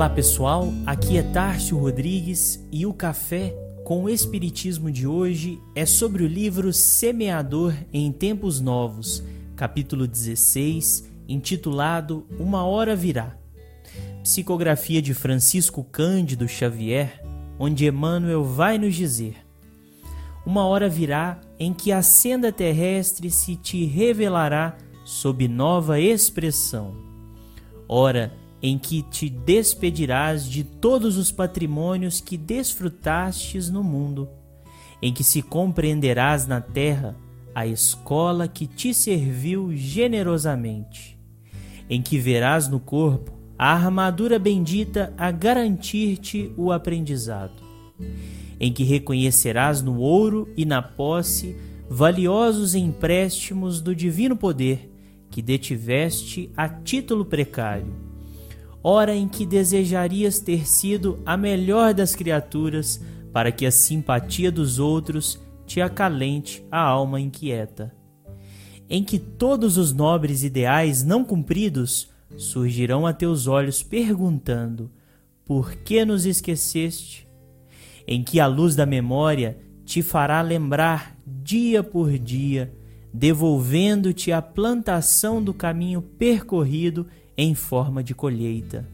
Olá pessoal, aqui é Tárcio Rodrigues e o café com o Espiritismo de hoje é sobre o livro Semeador em Tempos Novos, capítulo 16, intitulado Uma Hora Virá. Psicografia de Francisco Cândido Xavier, onde Emmanuel vai nos dizer: Uma hora virá em que a senda terrestre se te revelará sob nova expressão. Hora em que te despedirás de todos os patrimônios que desfrutastes no mundo, em que se compreenderás na terra a escola que te serviu generosamente, em que verás no corpo a armadura bendita a garantir-te o aprendizado, em que reconhecerás no ouro e na posse valiosos empréstimos do divino poder que detiveste a título precário hora em que desejarias ter sido a melhor das criaturas para que a simpatia dos outros te acalente a alma inquieta. Em que todos os nobres ideais não cumpridos surgirão a teus olhos perguntando: Por que nos esqueceste? Em que a luz da memória te fará lembrar dia por dia, devolvendo-te a plantação do caminho percorrido em forma de colheita.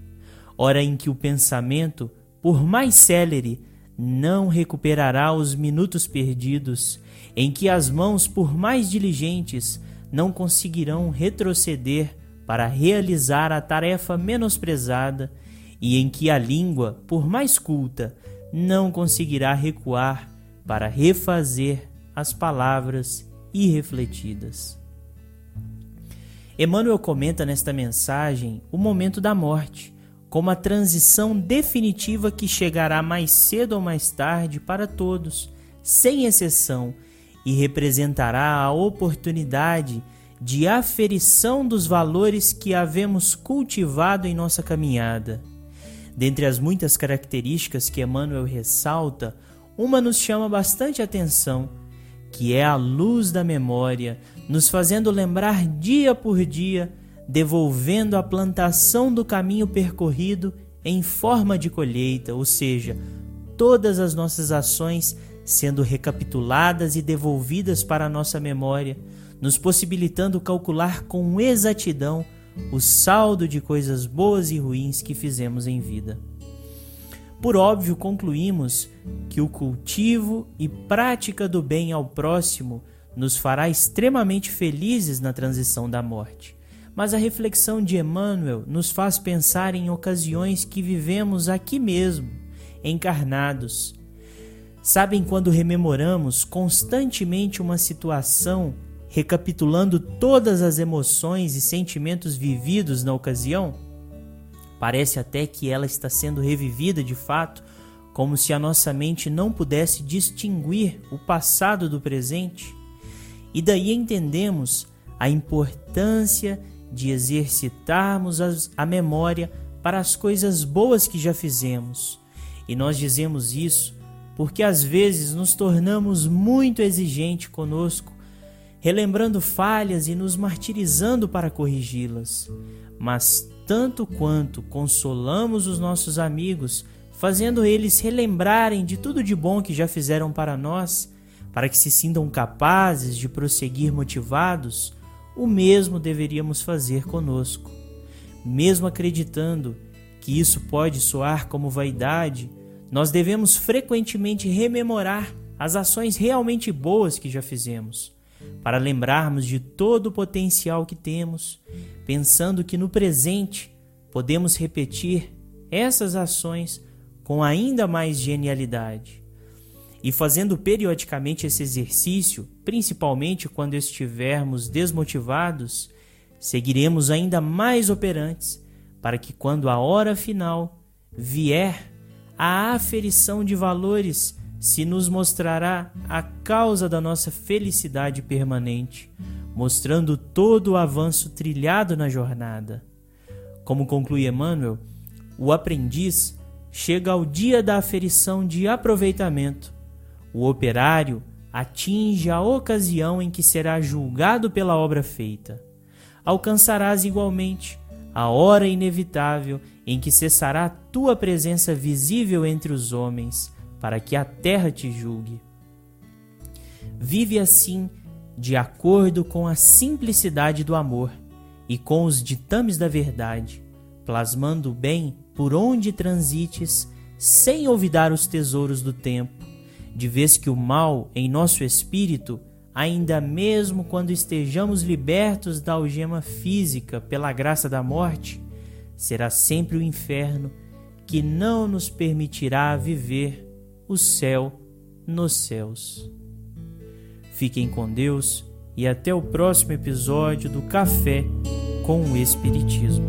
Hora em que o pensamento, por mais célere, não recuperará os minutos perdidos, em que as mãos, por mais diligentes, não conseguirão retroceder para realizar a tarefa menosprezada, e em que a língua, por mais culta, não conseguirá recuar para refazer as palavras irrefletidas. Emmanuel comenta nesta mensagem o momento da morte, como a transição definitiva que chegará mais cedo ou mais tarde para todos, sem exceção, e representará a oportunidade de aferição dos valores que havemos cultivado em nossa caminhada. Dentre as muitas características que Emmanuel ressalta, uma nos chama bastante atenção que é a luz da memória, nos fazendo lembrar dia por dia, devolvendo a plantação do caminho percorrido em forma de colheita, ou seja, todas as nossas ações sendo recapituladas e devolvidas para a nossa memória, nos possibilitando calcular com exatidão o saldo de coisas boas e ruins que fizemos em vida. Por óbvio, concluímos que o cultivo e prática do bem ao próximo nos fará extremamente felizes na transição da morte. Mas a reflexão de Emmanuel nos faz pensar em ocasiões que vivemos aqui mesmo, encarnados. Sabem quando rememoramos constantemente uma situação, recapitulando todas as emoções e sentimentos vividos na ocasião? Parece até que ela está sendo revivida de fato, como se a nossa mente não pudesse distinguir o passado do presente. E daí entendemos a importância de exercitarmos a memória para as coisas boas que já fizemos. E nós dizemos isso porque às vezes nos tornamos muito exigentes conosco, relembrando falhas e nos martirizando para corrigi-las. Mas tanto quanto consolamos os nossos amigos, fazendo eles relembrarem de tudo de bom que já fizeram para nós, para que se sintam capazes de prosseguir motivados, o mesmo deveríamos fazer conosco. Mesmo acreditando que isso pode soar como vaidade, nós devemos frequentemente rememorar as ações realmente boas que já fizemos, para lembrarmos de todo o potencial que temos, pensando que no presente podemos repetir essas ações com ainda mais genialidade. E fazendo periodicamente esse exercício, principalmente quando estivermos desmotivados, seguiremos ainda mais operantes para que, quando a hora final vier, a aferição de valores se nos mostrará a causa da nossa felicidade permanente mostrando todo o avanço trilhado na jornada. Como conclui Emmanuel, o aprendiz chega ao dia da aferição de aproveitamento. O operário atinge a ocasião em que será julgado pela obra feita. Alcançarás igualmente a hora inevitável em que cessará tua presença visível entre os homens, para que a terra te julgue. Vive assim, de acordo com a simplicidade do amor e com os ditames da verdade, plasmando o bem por onde transites, sem olvidar os tesouros do tempo, de vez que o mal em nosso espírito ainda mesmo quando estejamos libertos da algema física pela graça da morte, será sempre o inferno que não nos permitirá viver o céu nos céus. Fiquem com Deus e até o próximo episódio do Café com o Espiritismo.